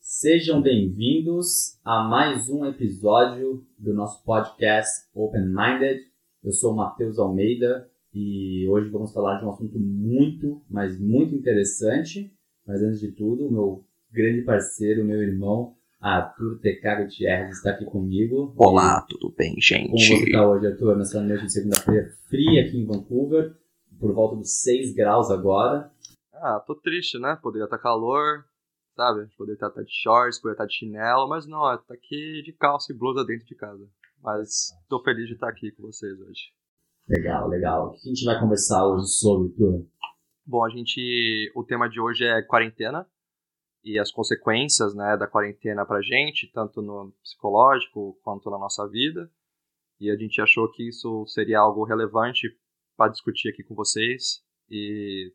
Sejam bem-vindos a mais um episódio do nosso podcast Open Minded. Eu sou o Matheus Almeida e hoje vamos falar de um assunto muito, mas muito interessante. Mas antes de tudo, meu grande parceiro, meu irmão, Arthur TK Gutierrez está aqui comigo. Olá, tudo bem, gente? Como você está hoje, Arthur? Nessa noite de segunda-feira fria aqui em Vancouver, por volta dos 6 graus agora. Ah, tô triste, né? Poderia estar calor, sabe? Poderia estar de shorts, poderia estar de chinelo, mas não, tá aqui de calça e blusa dentro de casa. Mas tô feliz de estar aqui com vocês hoje. Legal, legal. O que a gente vai conversar hoje sobre, Arthur? Bom, a gente. O tema de hoje é quarentena e as consequências né, da quarentena para a gente, tanto no psicológico quanto na nossa vida. E a gente achou que isso seria algo relevante para discutir aqui com vocês e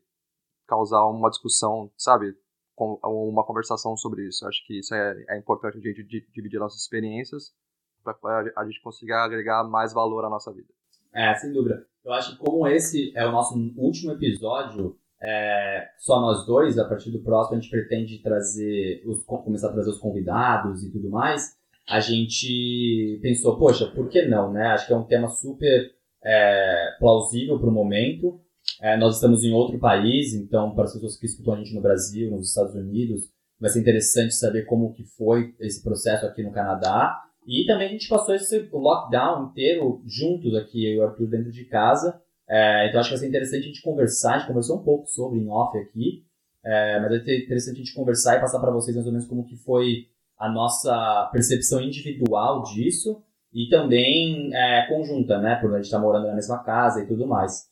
causar uma discussão, sabe, uma conversação sobre isso. Acho que isso é, é importante a gente dividir nossas experiências para a gente conseguir agregar mais valor à nossa vida. É, sem dúvida. Eu acho que como esse é o nosso último episódio, é, só nós dois, a partir do próximo a gente pretende trazer, os, começar a trazer os convidados e tudo mais, a gente pensou, poxa, por que não, né? Acho que é um tema super é, plausível para o momento. É, nós estamos em outro país, então para as pessoas que escutam a gente no Brasil, nos Estados Unidos, vai ser interessante saber como que foi esse processo aqui no Canadá. E também a gente passou esse lockdown inteiro juntos aqui, eu e o Arthur dentro de casa. É, então acho que vai ser interessante a gente conversar, a gente conversou um pouco sobre em off aqui, é, mas vai ser interessante a gente conversar e passar para vocês mais ou menos como que foi a nossa percepção individual disso e também é, conjunta, né, por a gente estar tá morando na mesma casa e tudo mais.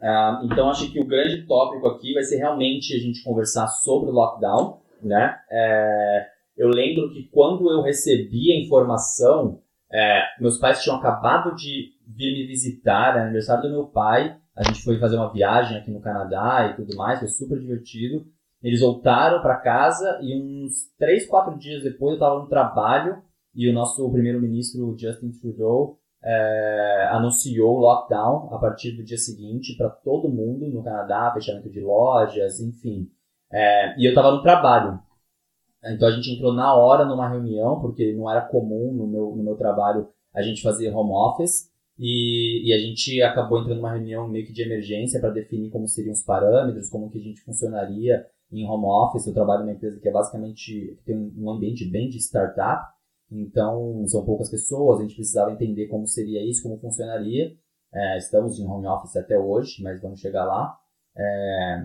É, então acho que o grande tópico aqui vai ser realmente a gente conversar sobre o lockdown, né? É, eu lembro que quando eu recebi a informação, é, meus pais tinham acabado de vir me visitar, era aniversário do meu pai. A gente foi fazer uma viagem aqui no Canadá e tudo mais, foi super divertido. Eles voltaram para casa e uns 3, 4 dias depois eu estava no trabalho e o nosso primeiro-ministro Justin Trudeau é, anunciou lockdown a partir do dia seguinte para todo mundo no Canadá, fechamento de lojas, enfim. É, e eu estava no trabalho. Então a gente entrou na hora numa reunião, porque não era comum no meu, no meu trabalho a gente fazer home office. E, e, a gente acabou entrando numa reunião meio que de emergência para definir como seriam os parâmetros, como que a gente funcionaria em home office. Eu trabalho numa empresa que é basicamente tem um ambiente bem de startup, então são poucas pessoas, a gente precisava entender como seria isso, como funcionaria. É, estamos em home office até hoje, mas vamos chegar lá. É,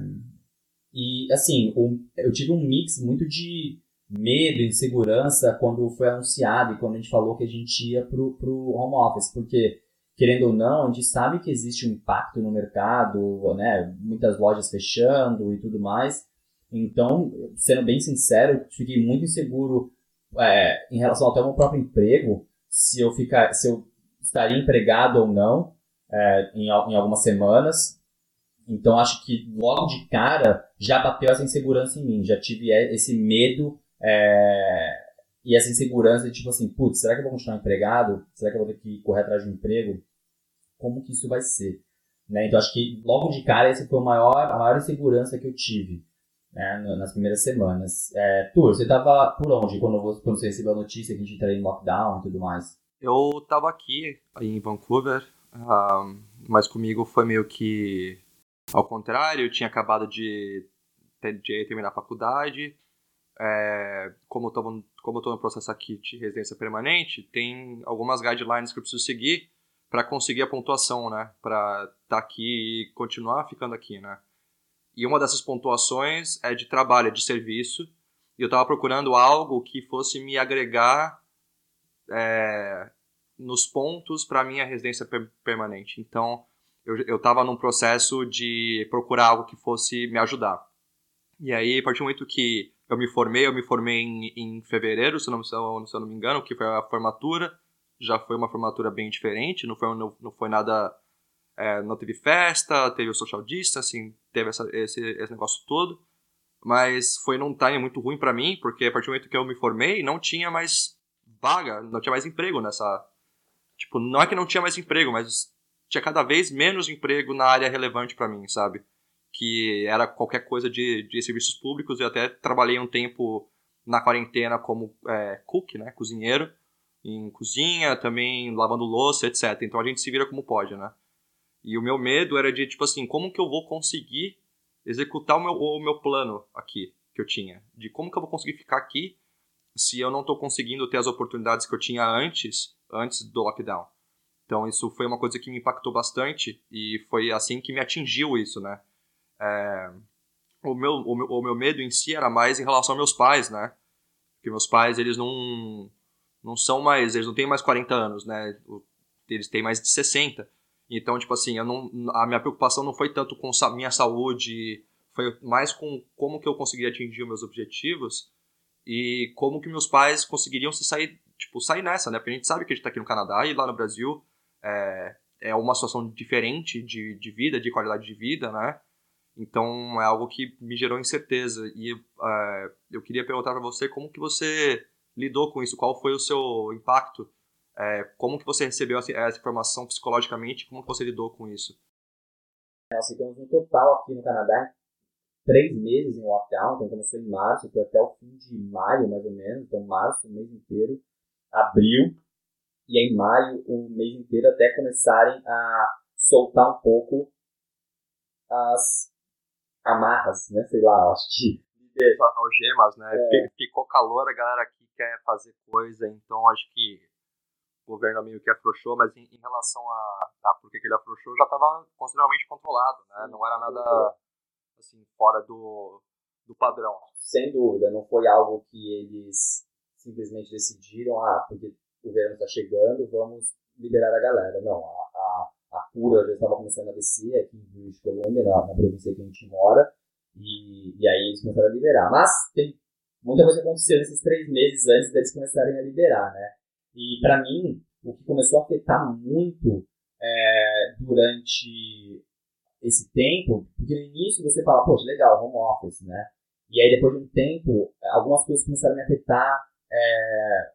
e assim, eu tive um mix muito de medo, insegurança quando foi anunciado e quando a gente falou que a gente ia pro, pro home office, porque querendo ou não, a gente sabe que existe um impacto no mercado, né? Muitas lojas fechando e tudo mais. Então, sendo bem sincero, fiquei muito inseguro é, em relação até ao meu próprio emprego, se eu ficar, se eu estaria empregado ou não é, em, em algumas semanas. Então, acho que logo de cara já bateu essa insegurança em mim, já tive esse medo é, e essa insegurança de tipo assim, putz, será que eu vou continuar empregado? Será que eu vou ter que correr atrás de um emprego? como que isso vai ser. Né? Então acho que logo de cara essa foi a maior, a maior insegurança que eu tive né, nas primeiras semanas. É, Tur, você estava por onde quando, quando você recebeu a notícia que a gente estaria em lockdown e tudo mais? Eu estava aqui em Vancouver, uh, mas comigo foi meio que ao contrário, eu tinha acabado de, de terminar a faculdade. É, como eu estou no processo aqui de residência permanente, tem algumas guidelines que eu preciso seguir para conseguir a pontuação, né? Para estar tá aqui e continuar ficando aqui, né? E uma dessas pontuações é de trabalho, é de serviço. E eu estava procurando algo que fosse me agregar é, nos pontos para minha residência per permanente. Então, eu estava num processo de procurar algo que fosse me ajudar. E aí, a partir do momento que eu me formei, eu me formei em, em fevereiro, se não, se eu não me engano, que foi a formatura já foi uma formatura bem diferente, não foi, não, não foi nada. É, não teve festa, teve o social distancing, teve essa, esse, esse negócio todo. Mas foi num time muito ruim para mim, porque a partir do momento que eu me formei, não tinha mais vaga, não tinha mais emprego nessa, tipo, não é que não tinha mais emprego, mas tinha cada vez menos emprego na área relevante para mim, sabe? Que era qualquer coisa de, de serviços públicos. Eu até trabalhei um tempo na quarentena como é, cook, né, cozinheiro, em cozinha, também lavando louça, etc. Então a gente se vira como pode, né? E o meu medo era de, tipo assim, como que eu vou conseguir executar o meu, o meu plano aqui, que eu tinha? De como que eu vou conseguir ficar aqui se eu não estou conseguindo ter as oportunidades que eu tinha antes, antes do lockdown. Então isso foi uma coisa que me impactou bastante e foi assim que me atingiu isso, né? É, o, meu, o, meu, o meu medo em si era mais em relação aos meus pais, né? Porque meus pais, eles não, não são mais, eles não têm mais 40 anos, né? Eles têm mais de 60. Então, tipo assim, eu não, a minha preocupação não foi tanto com a minha saúde, foi mais com como que eu conseguiria atingir meus objetivos e como que meus pais conseguiriam se sair, tipo, sair nessa, né? Porque a gente sabe que a gente tá aqui no Canadá e lá no Brasil é, é uma situação diferente de, de vida, de qualidade de vida, né? Então é algo que me gerou incerteza. E uh, eu queria perguntar para você como que você lidou com isso, qual foi o seu impacto, é, como que você recebeu essa, essa, informação psicologicamente, como que você lidou com isso? Nós ficamos no total aqui no Canadá três meses em lockdown, então começou em março, foi até o fim de maio mais ou menos, então março o mês inteiro, abril. E em maio o mês inteiro até começarem a soltar um pouco as amarras, né? Sei lá, acho que. Algemas, né? É. Ficou calor, a galera aqui quer fazer coisa, então acho que o governo meio que afrouxou, mas em, em relação a, a por que ele afrouxou, já estava consideravelmente controlado, né? Não era nada assim fora do, do padrão. Sem dúvida, não foi algo que eles simplesmente decidiram, ah, porque o verão está chegando, vamos liberar a galera. Não, a, a, a cura já estava começando a descer aqui em British Columbia, na, na província que a gente mora, e, e aí eles começaram a liberar. Mas tem muita coisa aconteceu nesses três meses antes deles começarem a liberar, né? E para mim, o que começou a afetar muito é, durante esse tempo, porque no início você fala, poxa, legal, home office, né? E aí depois de um tempo, algumas coisas começaram a me afetar é,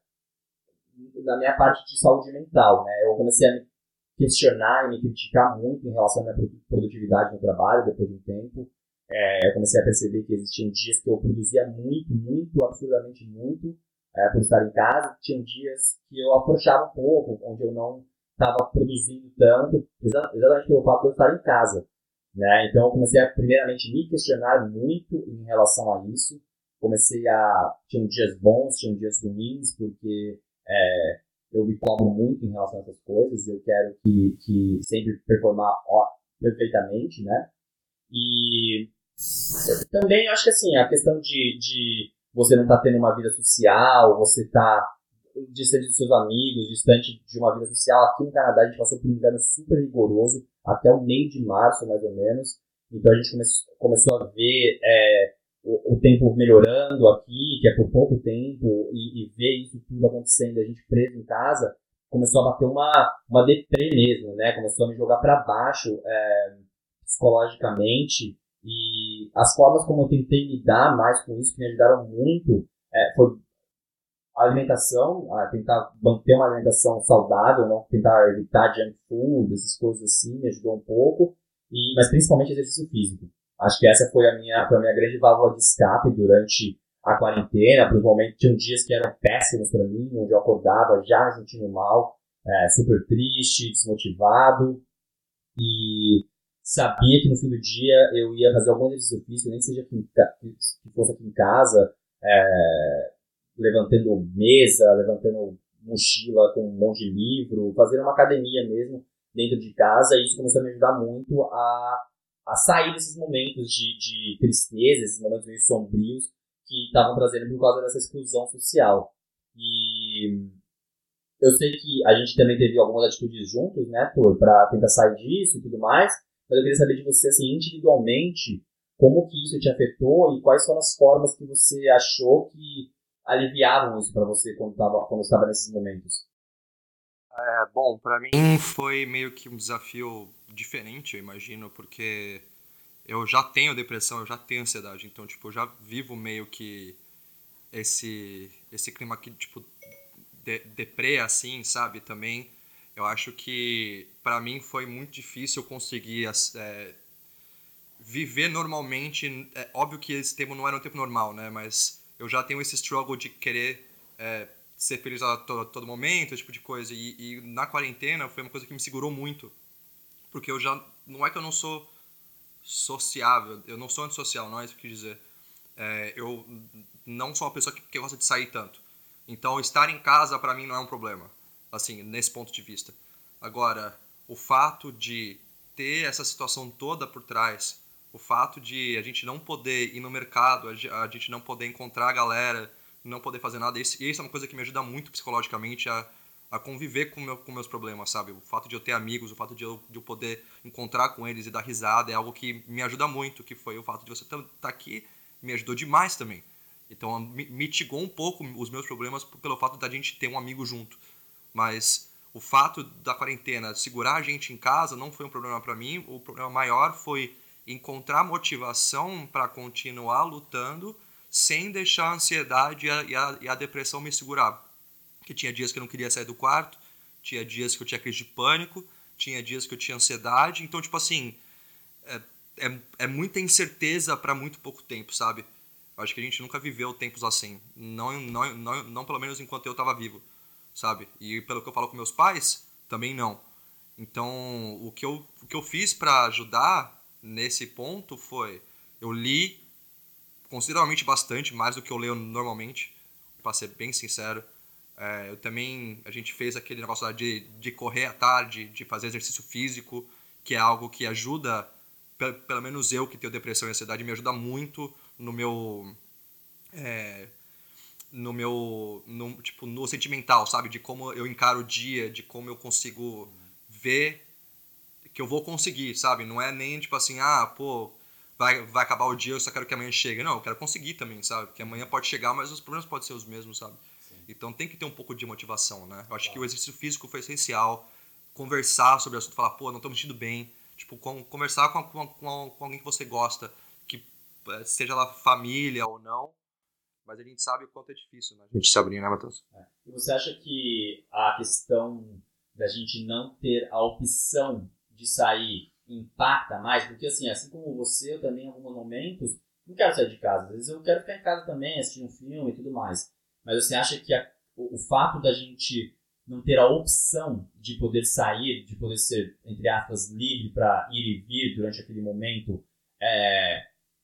na minha parte de saúde mental, né? Eu comecei a me questionar e me criticar muito em relação à minha produtividade no trabalho depois de um tempo. É, eu comecei a perceber que existiam dias que eu produzia muito, muito, absurdamente muito, é, por estar em casa. Tinham dias que eu afrouxava um pouco, onde eu não estava produzindo tanto, exatamente pelo fato de eu estar em casa. Né? Então eu comecei a, primeiramente, me questionar muito em relação a isso. Comecei a. Tinham dias bons, tinham dias ruins, porque é, eu me cobro muito em relação a essas coisas e eu quero que, que sempre performar ó, perfeitamente, né? E também acho que assim, a questão de, de você não estar tá tendo uma vida social, você tá distante dos seus amigos, distante de uma vida social. Aqui no Canadá a gente passou por um inverno super rigoroso, até o meio de março mais ou menos. Então a gente come começou a ver é, o, tempo melhorando aqui, que é por pouco tempo, e, e ver isso tudo acontecendo, a gente preso em casa, começou a bater uma, uma deprê mesmo, né? Começou a me jogar para baixo é, psicologicamente. E as formas como eu tentei lidar mais com isso, que me ajudaram muito, é, foi a alimentação, a tentar manter uma alimentação saudável, não tentar evitar junk food, essas coisas assim, me ajudou um pouco, e, mas principalmente exercício físico. Acho que essa foi a minha, foi a minha grande válvula de escape durante a quarentena, principalmente tinham dias que eram péssimos para mim, onde eu acordava já me sentindo mal, é, super triste, desmotivado, e sabia que no fim do dia eu ia fazer algum exercício físico, nem que seja aqui, que fosse aqui em casa, é, levantando mesa, levantando mochila com um monte de livro, fazendo uma academia mesmo dentro de casa, e isso começou a me ajudar muito a, a sair desses momentos de, de tristeza, esses momentos meio sombrios que estavam trazendo por causa dessa exclusão social. E eu sei que a gente também teve algumas atitudes juntos, né, Thor, para tentar sair disso e tudo mais, mas eu queria saber de você, assim, individualmente, como que isso te afetou e quais foram as formas que você achou que aliviavam isso para você quando estava quando estava nesses momentos? É, bom, para mim foi meio que um desafio diferente, eu imagino, porque eu já tenho depressão, eu já tenho ansiedade, então tipo, eu já vivo meio que esse esse clima aqui tipo de, deprê assim, sabe, também. Eu acho que para mim foi muito difícil conseguir é, viver normalmente. É óbvio que esse tempo não era um tempo normal, né? Mas eu já tenho esse struggle de querer é, ser feliz a todo, todo, momento, esse tipo de coisa. E, e, na quarentena foi uma coisa que me segurou muito. Porque eu já. Não é que eu não sou sociável, eu não sou antissocial, não é isso que eu quis dizer. É, eu não sou uma pessoa que, que gosta de sair tanto. Então, estar em casa para mim não é um problema, assim, nesse ponto de vista. Agora, o fato de ter essa situação toda por trás, o fato de a gente não poder ir no mercado, a gente não poder encontrar a galera, não poder fazer nada, isso, isso é uma coisa que me ajuda muito psicologicamente a, a conviver com, meu, com meus problemas, sabe? O fato de eu ter amigos, o fato de eu, de eu poder encontrar com eles e dar risada é algo que me ajuda muito, que foi o fato de você estar tá aqui, me ajudou demais também. Então mitigou um pouco os meus problemas pelo fato da gente ter um amigo junto. Mas o fato da quarentena segurar a gente em casa não foi um problema para mim. O problema maior foi encontrar motivação para continuar lutando sem deixar a ansiedade e a, e, a, e a, depressão me segurar. Que tinha dias que eu não queria sair do quarto, tinha dias que eu tinha crise de pânico, tinha dias que eu tinha ansiedade. Então, tipo assim, é, é, é muita incerteza para muito pouco tempo, sabe? Eu acho que a gente nunca viveu tempos assim. Não, não, não, não pelo menos enquanto eu estava vivo, sabe? E pelo que eu falo com meus pais, também não. Então, o que eu, o que eu fiz para ajudar nesse ponto foi: eu li consideravelmente bastante, mais do que eu leio normalmente, para ser bem sincero. É, eu também, a gente fez aquele negócio de, de correr à tarde, de fazer exercício físico, que é algo que ajuda, pelo, pelo menos eu que tenho depressão e ansiedade, me ajuda muito no meu é, no meu no, tipo no sentimental sabe? De como eu encaro o dia de como eu consigo ver que eu vou conseguir sabe? Não é nem tipo assim ah pô vai, vai acabar o dia eu só quero que amanhã chegue. Não eu quero conseguir também sabe? Que amanhã pode chegar mas os problemas podem ser os mesmos sabe. Então tem que ter um pouco de motivação né eu acho que o exercício físico foi essencial conversar sobre o assunto falar pô não estou me sentindo bem tipo conversar com, com, com alguém que você gosta é, seja lá família ou não, mas a gente sabe o quanto é difícil, né? A gente se abrir, né, Matheus? É. E você acha que a questão da gente não ter a opção de sair impacta mais? Porque, assim, assim como você, eu também, em alguns momentos, não quero sair de casa. Às vezes eu quero ficar em casa também, assistir um filme e tudo mais. Mas você acha que a, o, o fato da gente não ter a opção de poder sair, de poder ser, entre aspas, livre para ir e vir durante aquele momento, é,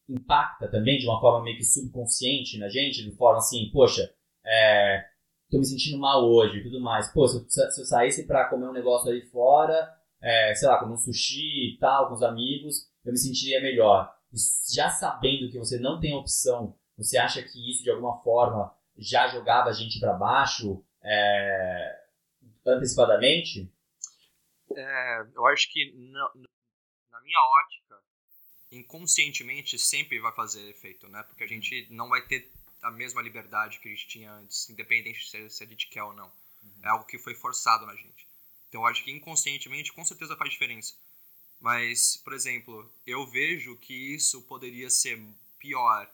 impacta também de uma forma meio que subconsciente na gente, de forma assim, poxa, é, tô me sentindo mal hoje e tudo mais. Pô, se eu, se eu saísse para comer um negócio ali fora, é, sei lá, comer um sushi e tal, com os amigos, eu me sentiria melhor. E já sabendo que você não tem opção, você acha que isso de alguma forma já jogava a gente para baixo é, antecipadamente? É, eu acho que na, na minha ótica, inconscientemente sempre vai fazer efeito, né? Porque a uhum. gente não vai ter a mesma liberdade que a gente tinha antes, independente se, se a gente quer ou não. Uhum. É algo que foi forçado na gente. Então eu acho que inconscientemente com certeza faz diferença. Mas, por exemplo, eu vejo que isso poderia ser pior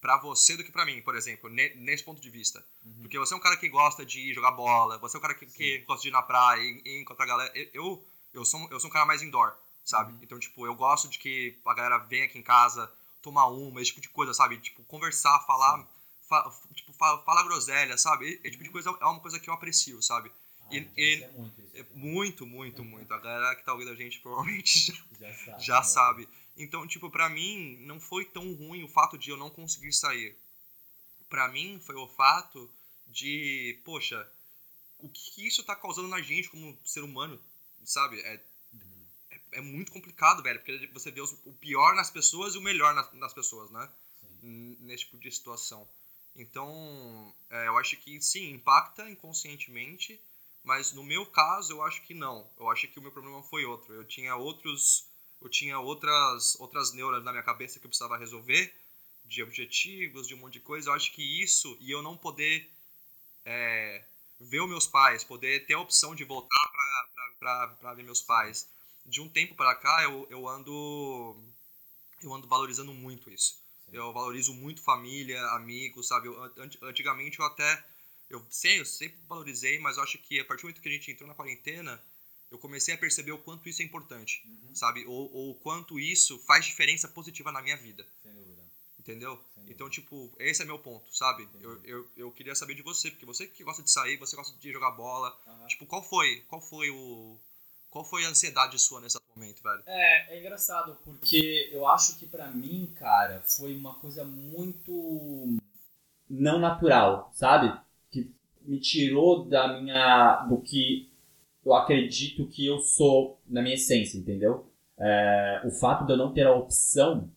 para você do que para mim, por exemplo, nesse ponto de vista. Uhum. Porque você é um cara que gosta de jogar bola, você é um cara que, que gosta de ir na praia e, e encontrar galera. Eu, eu, sou, eu sou um cara mais indoor sabe? Uhum. Então, tipo, eu gosto de que a galera venha aqui em casa tomar uma, esse tipo de coisa, sabe? Tipo, conversar, falar, fa, tipo, fa, falar groselha, sabe? Esse tipo de coisa é uma coisa que eu aprecio, sabe? Ah, e, e, é muito, isso, é muito, muito, muito. A galera que tá ouvindo a gente provavelmente já, já sabe. Já né? sabe. Então, tipo, pra mim, não foi tão ruim o fato de eu não conseguir sair. Pra mim, foi o fato de, poxa, o que isso tá causando na gente como ser humano, sabe? É é muito complicado, velho, porque você vê o pior nas pessoas e o melhor nas, nas pessoas, né? Nesse tipo de situação. Então, é, eu acho que sim, impacta inconscientemente, mas no meu caso eu acho que não. Eu acho que o meu problema foi outro. Eu tinha outros, eu tinha outras outras neuras na minha cabeça que eu precisava resolver, de objetivos, de um monte de coisa. Eu acho que isso e eu não poder é, ver os meus pais, poder ter a opção de voltar para ver meus pais, de um tempo para cá eu, eu ando eu ando valorizando muito isso. Sim. Eu valorizo muito família, amigos, sabe? Eu, antigamente eu até eu sei, eu sempre valorizei, mas eu acho que a partir do momento que a gente entrou na quarentena, eu comecei a perceber o quanto isso é importante, uhum. sabe? Ou, ou o quanto isso faz diferença positiva na minha vida. Sem dúvida. Entendeu? Sem dúvida. Então, tipo, esse é meu ponto, sabe? Eu, eu, eu queria saber de você, porque você que gosta de sair, você gosta de jogar bola. Uhum. Tipo, qual foi? Qual foi o. Qual foi a ansiedade sua nesse momento, velho? É, é engraçado, porque eu acho que para mim, cara, foi uma coisa muito não natural, sabe? Que me tirou da minha. do que eu acredito que eu sou na minha essência, entendeu? É, o fato de eu não ter a opção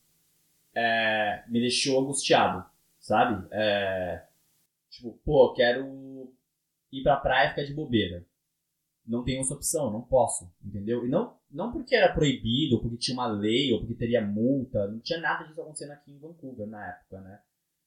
é, me deixou angustiado, sabe? É, tipo, pô, quero ir pra praia e ficar de bobeira. Não tenho essa opção, não posso, entendeu? E não, não porque era proibido, ou porque tinha uma lei, ou porque teria multa, não tinha nada disso acontecendo aqui em Vancouver na época, né?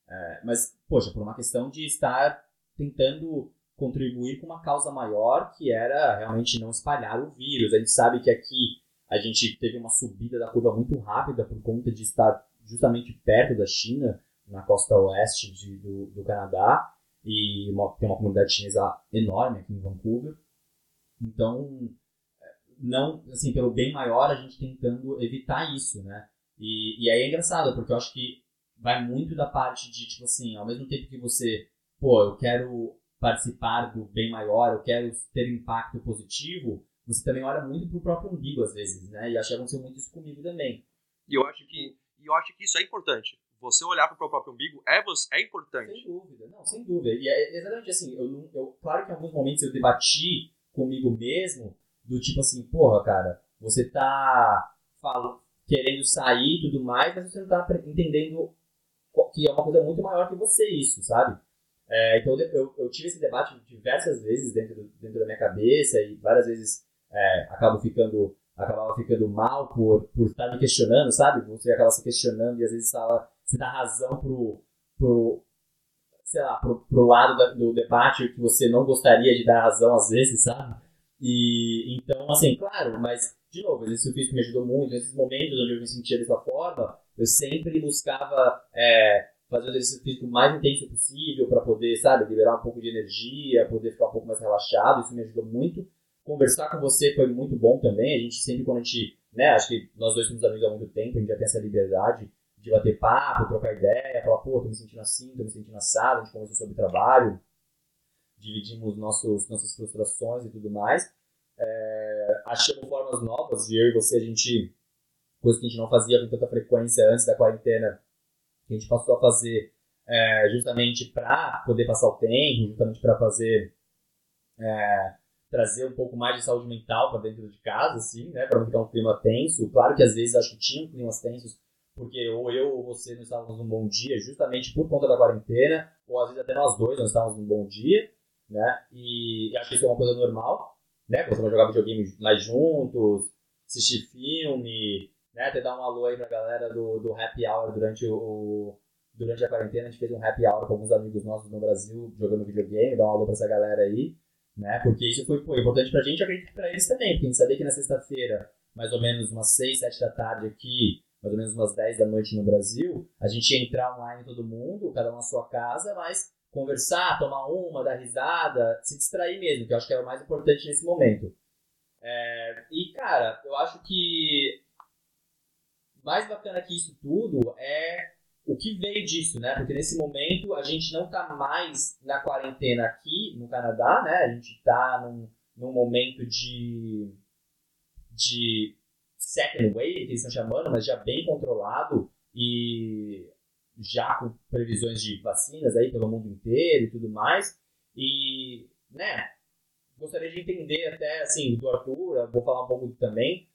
É, mas, poxa, por uma questão de estar tentando contribuir com uma causa maior, que era realmente não espalhar o vírus. A gente sabe que aqui a gente teve uma subida da curva muito rápida por conta de estar justamente perto da China, na costa oeste de, do, do Canadá, e uma, tem uma comunidade chinesa enorme aqui em Vancouver. Então, não, assim, pelo bem maior, a gente tentando evitar isso, né? E, e aí é engraçado, porque eu acho que vai muito da parte de, tipo assim, ao mesmo tempo que você, pô, eu quero participar do bem maior, eu quero ter impacto positivo, você também olha muito pro próprio umbigo às vezes, né? E acho que aconteceu muito isso comigo também. E eu acho que, eu acho que isso é importante. Você olhar pro próprio umbigo é, é importante. Sem dúvida, não, sem dúvida. E é exatamente assim, eu, eu, claro que em alguns momentos eu debati comigo mesmo, do tipo assim, porra, cara, você tá querendo sair e tudo mais, mas você não tá entendendo que é uma coisa muito maior que você isso, sabe? É, então eu, eu, tive esse debate diversas vezes dentro, do, dentro da minha cabeça e várias vezes é, acabo ficando acabava ficando mal por, por estar me questionando, sabe? Você acaba se questionando e às vezes fala, você dá razão pro, pro sei lá, pro, pro lado da, do debate que você não gostaria de dar razão às vezes, sabe? E então, assim, claro, mas de novo, esse físico me ajudou muito. Nesses momentos onde eu me sentia dessa forma, eu sempre buscava é, fazer o exercício físico mais intenso possível para poder, sabe, liberar um pouco de energia, poder ficar um pouco mais relaxado. Isso me ajudou muito. Conversar com você foi muito bom também. A gente sempre, quando a gente, né, acho que nós dois somos amigos há muito tempo, a gente já tem essa liberdade de bater papo, trocar ideia, falar, pô, tô me sentindo assim, tô me sentindo assado, a gente conversou sobre trabalho, dividimos nossos, nossas frustrações e tudo mais. É, achamos formas novas de eu e você, a gente, coisa que a gente não fazia com tanta frequência antes da quarentena, que a gente passou a fazer é, justamente para poder passar o tempo, justamente para fazer é, trazer um pouco mais de saúde mental para dentro de casa, assim, né, para não ficar um clima tenso. Claro que às vezes acho que tinham climas tensos, porque ou eu ou você não estávamos num bom dia, justamente por conta da quarentena, ou às vezes até nós dois não estávamos num bom dia, né? E acho que isso é uma coisa normal, né? Vai jogar videogame mais juntos, assistir filme, né? Até dar um alô aí pra galera do, do happy hour durante o, durante a quarentena. A gente fez um happy hour com alguns amigos nossos no Brasil jogando videogame, dar um alô pra essa galera aí, né? Porque isso foi pô, importante pra gente, acredito que pra eles também, porque a gente sabia que na sexta-feira, mais ou menos umas 6, 7 da tarde aqui, mais ou menos umas 10 da noite no Brasil, a gente ia entrar online todo mundo, cada um na sua casa, mas conversar, tomar uma, dar risada, se distrair mesmo, que eu acho que é o mais importante nesse momento. É, e, cara, eu acho que mais bacana que isso tudo é o que veio disso, né? Porque nesse momento a gente não tá mais na quarentena aqui no Canadá, né? A gente tá num, num momento de, de second wave, que eles estão chamando, mas já bem controlado e já com previsões de vacinas aí pelo mundo inteiro e tudo mais. E, né, gostaria de entender até, assim, do Arthur, vou falar um pouco também,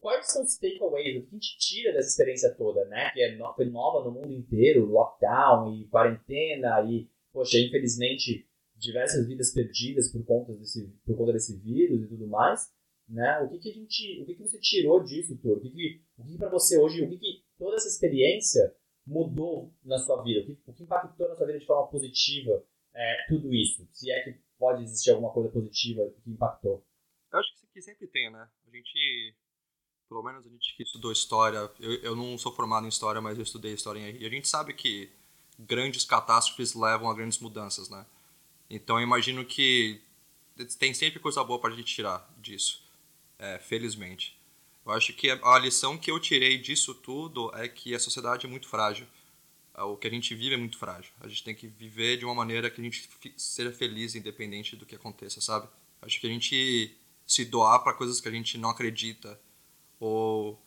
quais são os takeaways, o que a gente tira dessa experiência toda, né, que é no, foi nova no mundo inteiro, lockdown e quarentena e, poxa, infelizmente, diversas vidas perdidas por conta desse, por conta desse vírus e tudo mais, né, o que que a gente, o que que você tirou disso, Tur? O que que, o que, que para você hoje, o que que toda essa experiência mudou na sua vida? O que, o que impactou na sua vida de forma positiva é, tudo isso? Se é que pode existir alguma coisa positiva que impactou. Eu acho que sempre tem, né? A gente, pelo menos a gente que estudou história, eu, eu não sou formado em história, mas eu estudei história e a gente sabe que grandes catástrofes levam a grandes mudanças, né? Então eu imagino que tem sempre coisa boa para a gente tirar disso, é, felizmente. Eu acho que a lição que eu tirei disso tudo é que a sociedade é muito frágil. O que a gente vive é muito frágil. A gente tem que viver de uma maneira que a gente seja feliz, independente do que aconteça, sabe? Acho que a gente se doar para coisas que a gente não acredita ou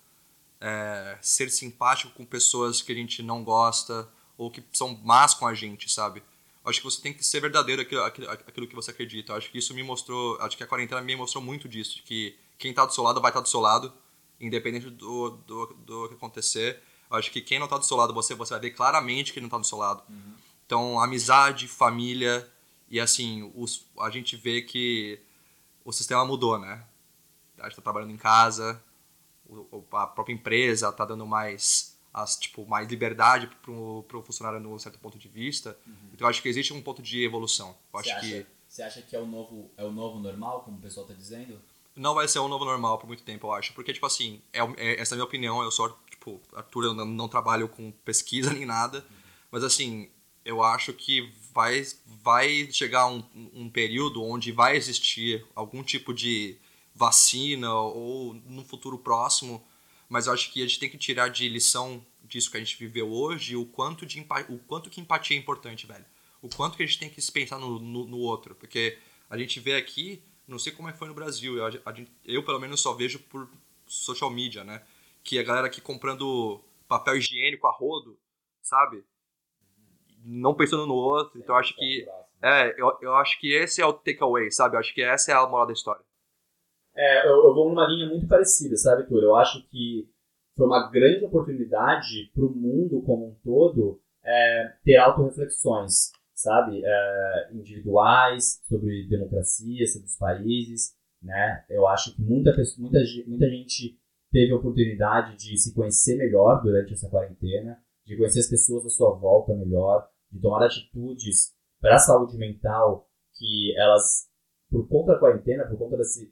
é, ser simpático com pessoas que a gente não gosta ou que são más com a gente, sabe? Acho que você tem que ser verdadeiro aquilo, aquilo, aquilo que você acredita. Acho que isso me mostrou, acho que a quarentena me mostrou muito disso, que quem está do seu lado vai estar tá do seu lado, independente do, do, do que acontecer. Acho que quem não está do seu lado, você, você vai ver claramente que não está do seu lado. Uhum. Então, amizade, família, e assim, os, a gente vê que o sistema mudou, né? A gente está trabalhando em casa, a própria empresa está dando mais as, tipo, mais liberdade para o funcionário num certo ponto de vista. Uhum. Então, acho que existe um ponto de evolução. Eu você acho acha, que... Você acha que é o novo, é o novo normal, como o pessoal está dizendo? Não vai ser o novo normal por muito tempo, eu acho. Porque, tipo assim, é, é essa é a minha opinião. Eu sou, tipo, Arthur, eu não, não trabalho com pesquisa nem nada. Uhum. Mas, assim, eu acho que vai, vai chegar um, um período onde vai existir algum tipo de vacina ou no futuro próximo mas eu acho que a gente tem que tirar de lição disso que a gente viveu hoje o quanto, de o quanto que empatia é importante, velho. O quanto que a gente tem que se pensar no, no, no outro. Porque a gente vê aqui, não sei como é que foi no Brasil, eu, a, eu pelo menos só vejo por social media, né? Que a galera aqui comprando papel higiênico a rodo, sabe? Não pensando no outro. Então eu acho que. É, eu, eu acho que esse é o takeaway, sabe? Eu acho que essa é a moral da história. É, eu, eu, vou numa linha muito parecida, sabe, Tur? Eu acho que foi uma grande oportunidade para o mundo como um todo é, ter autorreflexões, sabe? É, individuais, sobre democracia, sobre os países, né? Eu acho que muita, muita, muita gente teve a oportunidade de se conhecer melhor durante essa quarentena, de conhecer as pessoas à sua volta melhor, de tomar atitudes para a saúde mental que elas, por conta da quarentena, por conta desse,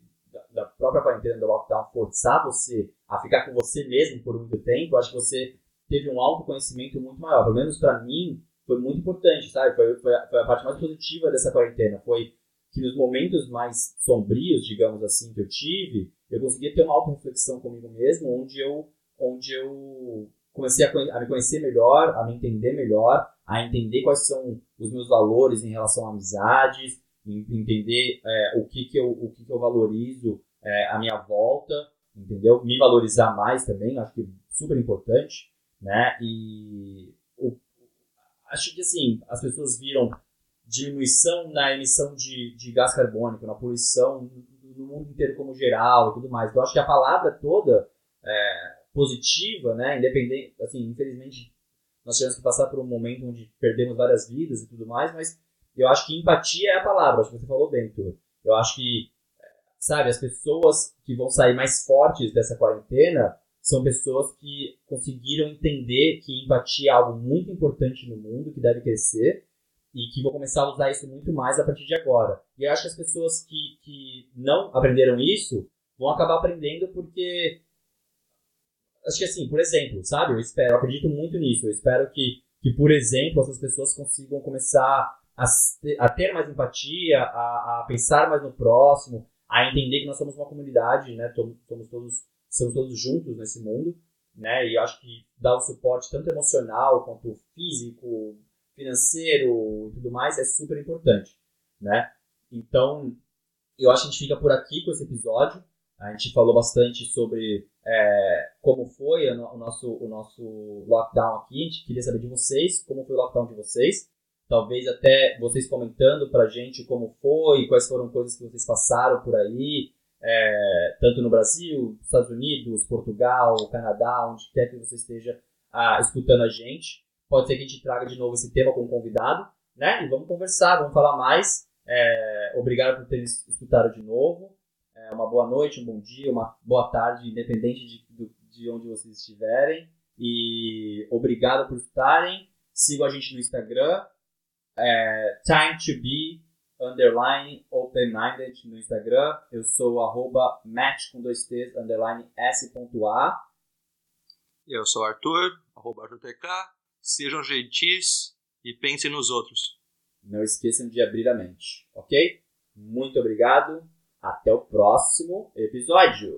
própria quarentena do lockdown forçar você a ficar com você mesmo por muito tempo, acho que você teve um autoconhecimento muito maior. Pelo menos para mim, foi muito importante, sabe? Foi, foi, a, foi, a, parte mais positiva dessa quarentena. Foi que nos momentos mais sombrios, digamos assim, que eu tive, eu conseguia ter uma auto-reflexão comigo mesmo, onde eu, onde eu comecei a, a, me conhecer melhor, a me entender melhor, a entender quais são os meus valores em relação a amizades, entender é, o, que, que, eu, o que, que eu valorizo é, à minha volta, entendeu? Me valorizar mais também, acho que super importante, né? E o, acho que assim, as pessoas viram diminuição na emissão de, de gás carbônico, na poluição no mundo inteiro como geral e tudo mais. Então acho que a palavra toda é, positiva, né? Independente, assim, infelizmente nós tivemos que passar por um momento onde perdemos várias vidas e tudo mais, mas eu acho que empatia é a palavra, acho que você falou bem, Tur. Eu acho que, sabe, as pessoas que vão sair mais fortes dessa quarentena são pessoas que conseguiram entender que empatia é algo muito importante no mundo, que deve crescer, e que vão começar a usar isso muito mais a partir de agora. E eu acho que as pessoas que, que não aprenderam isso vão acabar aprendendo porque. Acho que assim, por exemplo, sabe? Eu espero, eu acredito muito nisso. Eu espero que, que por exemplo, essas pessoas consigam começar a, a ter mais empatia, a, a, pensar mais no próximo, a entender que nós somos uma comunidade, né? Somos, todos, somos todos juntos nesse mundo, né? E acho que dar o suporte tanto emocional quanto físico, financeiro e tudo mais é super importante, né? Então, eu acho que a gente fica por aqui com esse episódio. A gente falou bastante sobre é, como foi o nosso, o nosso lockdown aqui. A gente queria saber de vocês, como foi o lockdown de vocês talvez até vocês comentando pra gente como foi, quais foram coisas que vocês passaram por aí, é, tanto no Brasil, Estados Unidos, Portugal, Canadá, onde quer que você esteja ah, escutando a gente. Pode ser que a gente traga de novo esse tema com um convidado, né? E vamos conversar, vamos falar mais. É, obrigado por terem escutado de novo. É, uma boa noite, um bom dia, uma boa tarde, independente de, de onde vocês estiverem. E obrigado por escutarem. Sigam a gente no Instagram, é, time to be underline open-minded no Instagram. Eu sou arroba match com dois T's underline S.A. Eu sou Arthur, arroba ArthurTK. Sejam gentis E pense nos outros. Não esqueçam de abrir a mente, ok? Muito obrigado. Até o próximo episódio.